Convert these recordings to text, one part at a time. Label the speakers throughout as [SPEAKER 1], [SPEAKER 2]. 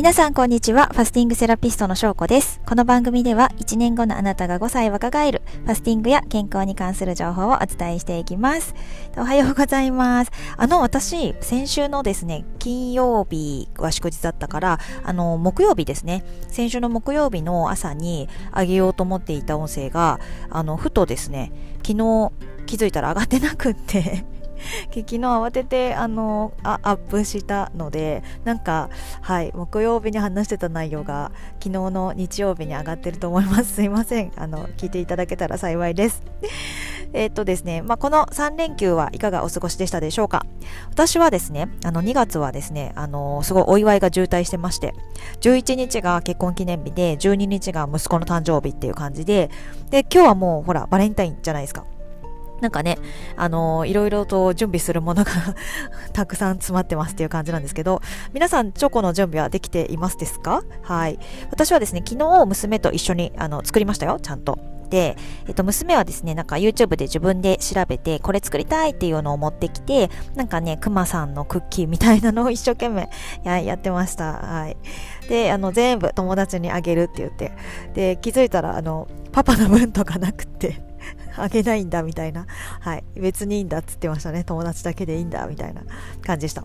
[SPEAKER 1] 皆さんこんにちは。ファスティングセラピストの翔子です。この番組では1年後のあなたが5歳若返るファスティングや健康に関する情報をお伝えしていきます。おはようございます。あの、私、先週のですね、金曜日は祝日だったから、あの、木曜日ですね。先週の木曜日の朝にあげようと思っていた音声が、あの、ふとですね、昨日気づいたら上がってなくって 昨日慌ててあのあアップしたのでなんかはい木曜日に話してた内容が昨日の日曜日に上がってると思います。すいません。あの聞いていただけたら幸いです。えっとですね、まあ、この3連休はいかがお過ごしでしたでしょうか？私はですね、あの2月はですね、あのすごいお祝いが渋滞してまして、11日が結婚記念日で、12日が息子の誕生日っていう感じで、で、今日はもうほら、バレンタインじゃないですか。なんかね、あのー、いろいろと準備するものが たくさん詰まってますっていう感じなんですけど、皆さんチョコの準備はできていますですか？はい。私はですね、昨日娘と一緒にあの作りましたよ、ちゃんと。で、えっと、娘はですね、なんか YouTube で自分で調べて、これ作りたいっていうのを持ってきて、なんかね、くまさんのクッキーみたいなのを 一生懸命やってました。はい。で、あの、全部友達にあげるって言って、で、気づいたら、あの、パパの分とかなくてあげないんだみたいな。はい。別にいいんだっつってましたね。友達だけでいいんだみたいな感じでした。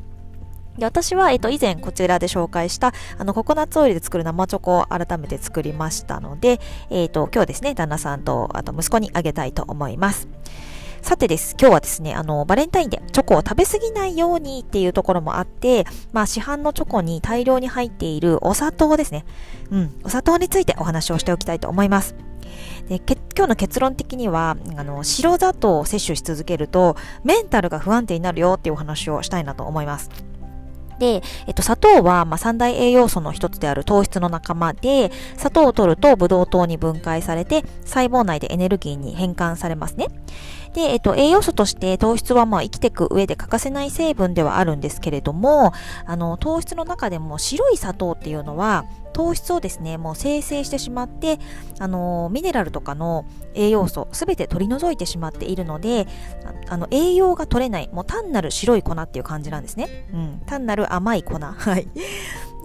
[SPEAKER 1] で私は、えっと、以前こちらで紹介した、あの、ココナッツオイルで作る生チョコを改めて作りましたので、えっと、今日ですね、旦那さんと、あと息子にあげたいと思います。さてです、今日はですね、あの、バレンタインでチョコを食べ過ぎないようにっていうところもあって、まあ、市販のチョコに大量に入っているお砂糖ですね。うん、お砂糖についてお話をしておきたいと思います。で今日の結論的にはあの白砂糖を摂取し続けるとメンタルが不安定になるよっていうお話をしたいなと思います。で、えっと、砂糖は、まあ、三大栄養素の一つである糖質の仲間で、砂糖を取るとブドウ糖に分解されて、細胞内でエネルギーに変換されますね。で、えっと、栄養素として糖質はまあ生きていく上で欠かせない成分ではあるんですけれども、あの、糖質の中でも白い砂糖っていうのは、糖質をですね、もう生成してしまって、あの、ミネラルとかの栄養素、すべて取り除いてしまっているので、あの、栄養が取れない、もう単なる白い粉っていう感じなんですね。うん、単なる甘い粉。はい。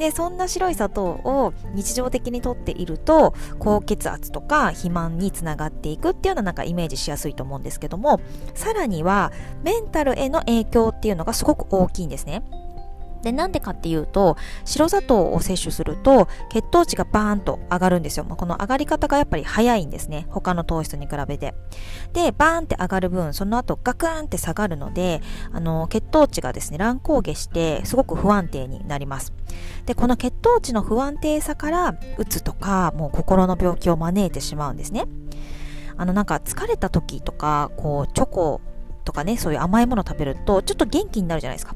[SPEAKER 1] でそんな白い砂糖を日常的にとっていると高血圧とか肥満につながっていくっていうのはなんかイメージしやすいと思うんですけどもさらにはメンタルへの影響っていうのがすごく大きいんですね。で、なんでかっていうと、白砂糖を摂取すると、血糖値がバーンと上がるんですよ。まあこの上がり方がやっぱり早いんですね。他の糖質に比べて。で、バーンって上がる分、その後ガクーンって下がるので、あの、血糖値がですね、乱高下して、すごく不安定になります。で、この血糖値の不安定さから、うつとか、もう心の病気を招いてしまうんですね。あの、なんか疲れた時とか、こう、チョコとかね、そういう甘いもの食べると、ちょっと元気になるじゃないですか。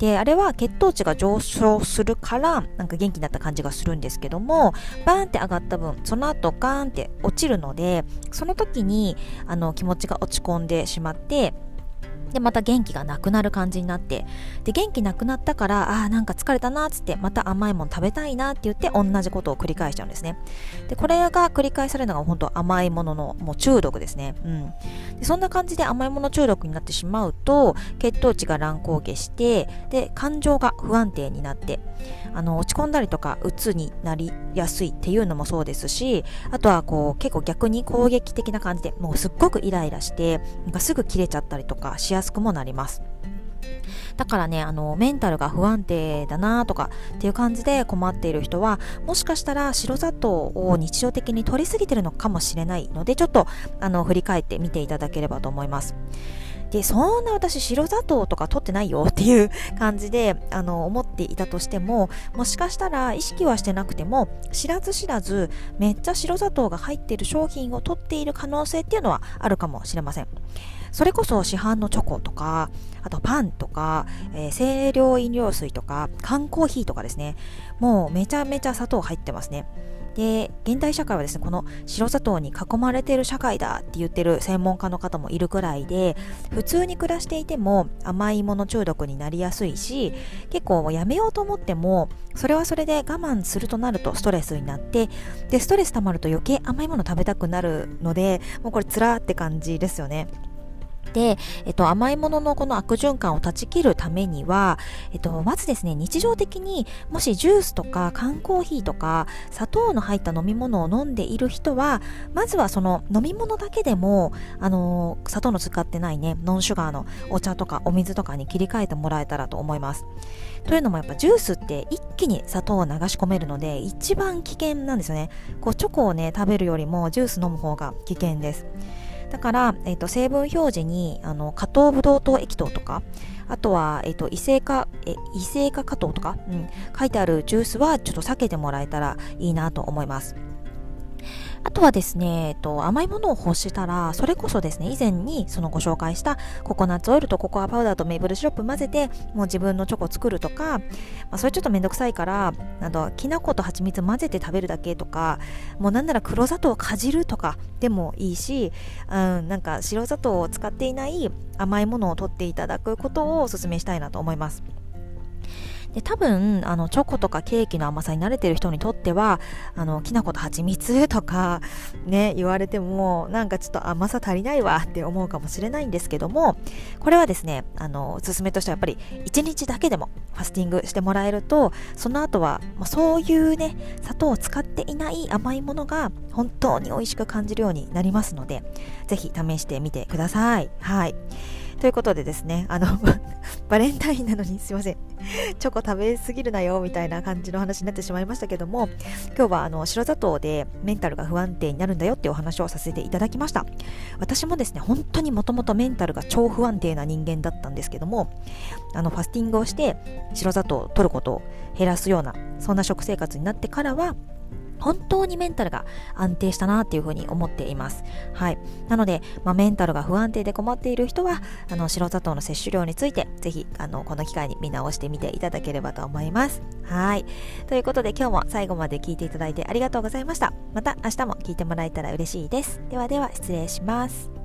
[SPEAKER 1] で、あれは血糖値が上昇するから、なんか元気になった感じがするんですけども、バーンって上がった分、その後ガーンって落ちるので、その時に、あの、気持ちが落ち込んでしまって、で、また元気がなくなる感じになって、で、元気なくなったから、ああ、なんか疲れたなっ、つって、また甘いもの食べたいなって言って、同じことを繰り返しちゃうんですね。で、これが繰り返されるのが本当甘いもののもう中毒ですね。うん。で、そんな感じで甘いもの中毒になってしまうと、血糖値が乱高下して、で、感情が不安定になって、あの、落ち込んだりとか、鬱になりやすいっていうのもそうですし、あとはこう、結構逆に攻撃的な感じで、もうすっごくイライラして、なんかすぐ切れちゃったりとかしやすくもなります。だからね、あの、メンタルが不安定だなとかっていう感じで困っている人は、もしかしたら白砂糖を日常的に取りすぎてるのかもしれないので、ちょっと、あの、振り返ってみていただければと思います。で、そんな私白砂糖とか取ってないよっていう感じで、あの、思っていたとしても、もしかしたら意識はしてなくても、知らず知らず、めっちゃ白砂糖が入っている商品を取っている可能性っていうのはあるかもしれません。それこそ市販のチョコとか、あとパンとか、えー、清涼飲料水とか、缶コーヒーとかですね。もうめちゃめちゃ砂糖入ってますね。で、現代社会はですね、この白砂糖に囲まれている社会だって言ってる専門家の方もいるくらいで、普通に暮らしていても甘いもの中毒になりやすいし、結構やめようと思っても、それはそれで我慢するとなるとストレスになって、で、ストレス溜まると余計甘いもの食べたくなるので、もうこれ辛って感じですよね。で、えっと、甘いもののこの悪循環を断ち切るためには、えっと、まずですね、日常的にもしジュースとか缶コーヒーとか砂糖の入った飲み物を飲んでいる人は、まずはその飲み物だけでも、あの、砂糖の使ってないね、ノンシュガーのお茶とかお水とかに切り替えてもらえたらと思います。というのもやっぱジュースって一気に砂糖を流し込めるので、一番危険なんですよね。こう、チョコをね、食べるよりもジュース飲む方が危険です。だから、え、ー、と、成分表示に、あの、加糖ブドウ糖液糖とか、あとは、えっ、ー、と、異性化、え、異性化加糖とか、うん、書いてあるジュースはちょっと避けてもらえたらいいなと思います。あとはですね、えっと、甘いものを欲したら、それこそですね、以前にそのご紹介したココナッツオイルとココアパウダーとメープルシロップ混ぜて、もう自分のチョコを作るとか、まあ、それちょっとめんどくさいから、あと、きな粉と蜂蜜混ぜて食べるだけとか、もうなんなら黒砂糖をかじるとかでもいいし、うん、なんか白砂糖を使っていない甘いものを取っていただくことをお勧めしたいなと思います。で、多分、あの、チョコとかケーキの甘さに慣れてる人にとっては、あの、きな粉と蜂蜜とか、ね、言われても、なんかちょっと甘さ足りないわって思うかもしれないんですけども、これはですね、あの、おすすめとしてはやっぱり、1日だけでもファスティングしてもらえると、その後は、まあ、そういうね、砂糖を使っていない甘いものが本当に美味しく感じるようになりますので、ぜひ試してみてください。はい。ということでですね、あの、バレンタインなのにすいません。チョコ食べすぎるなよ、みたいな感じの話になってしまいましたけども、今日はあの、白砂糖でメンタルが不安定になるんだよっていうお話をさせていただきました。私もですね、本当にもともとメンタルが超不安定な人間だったんですけども、あの、ファスティングをして白砂糖を取ることを減らすような、そんな食生活になってからは、本当にメンタルが安定したなっていうふうに思っています。はい。なので、まあ、メンタルが不安定で困っている人は、あの、白砂糖の摂取量について、ぜひ、あの、この機会に見直してみていただければと思います。はい。ということで、今日も最後まで聞いていただいてありがとうございました。また明日も聞いてもらえたら嬉しいです。ではでは、失礼します。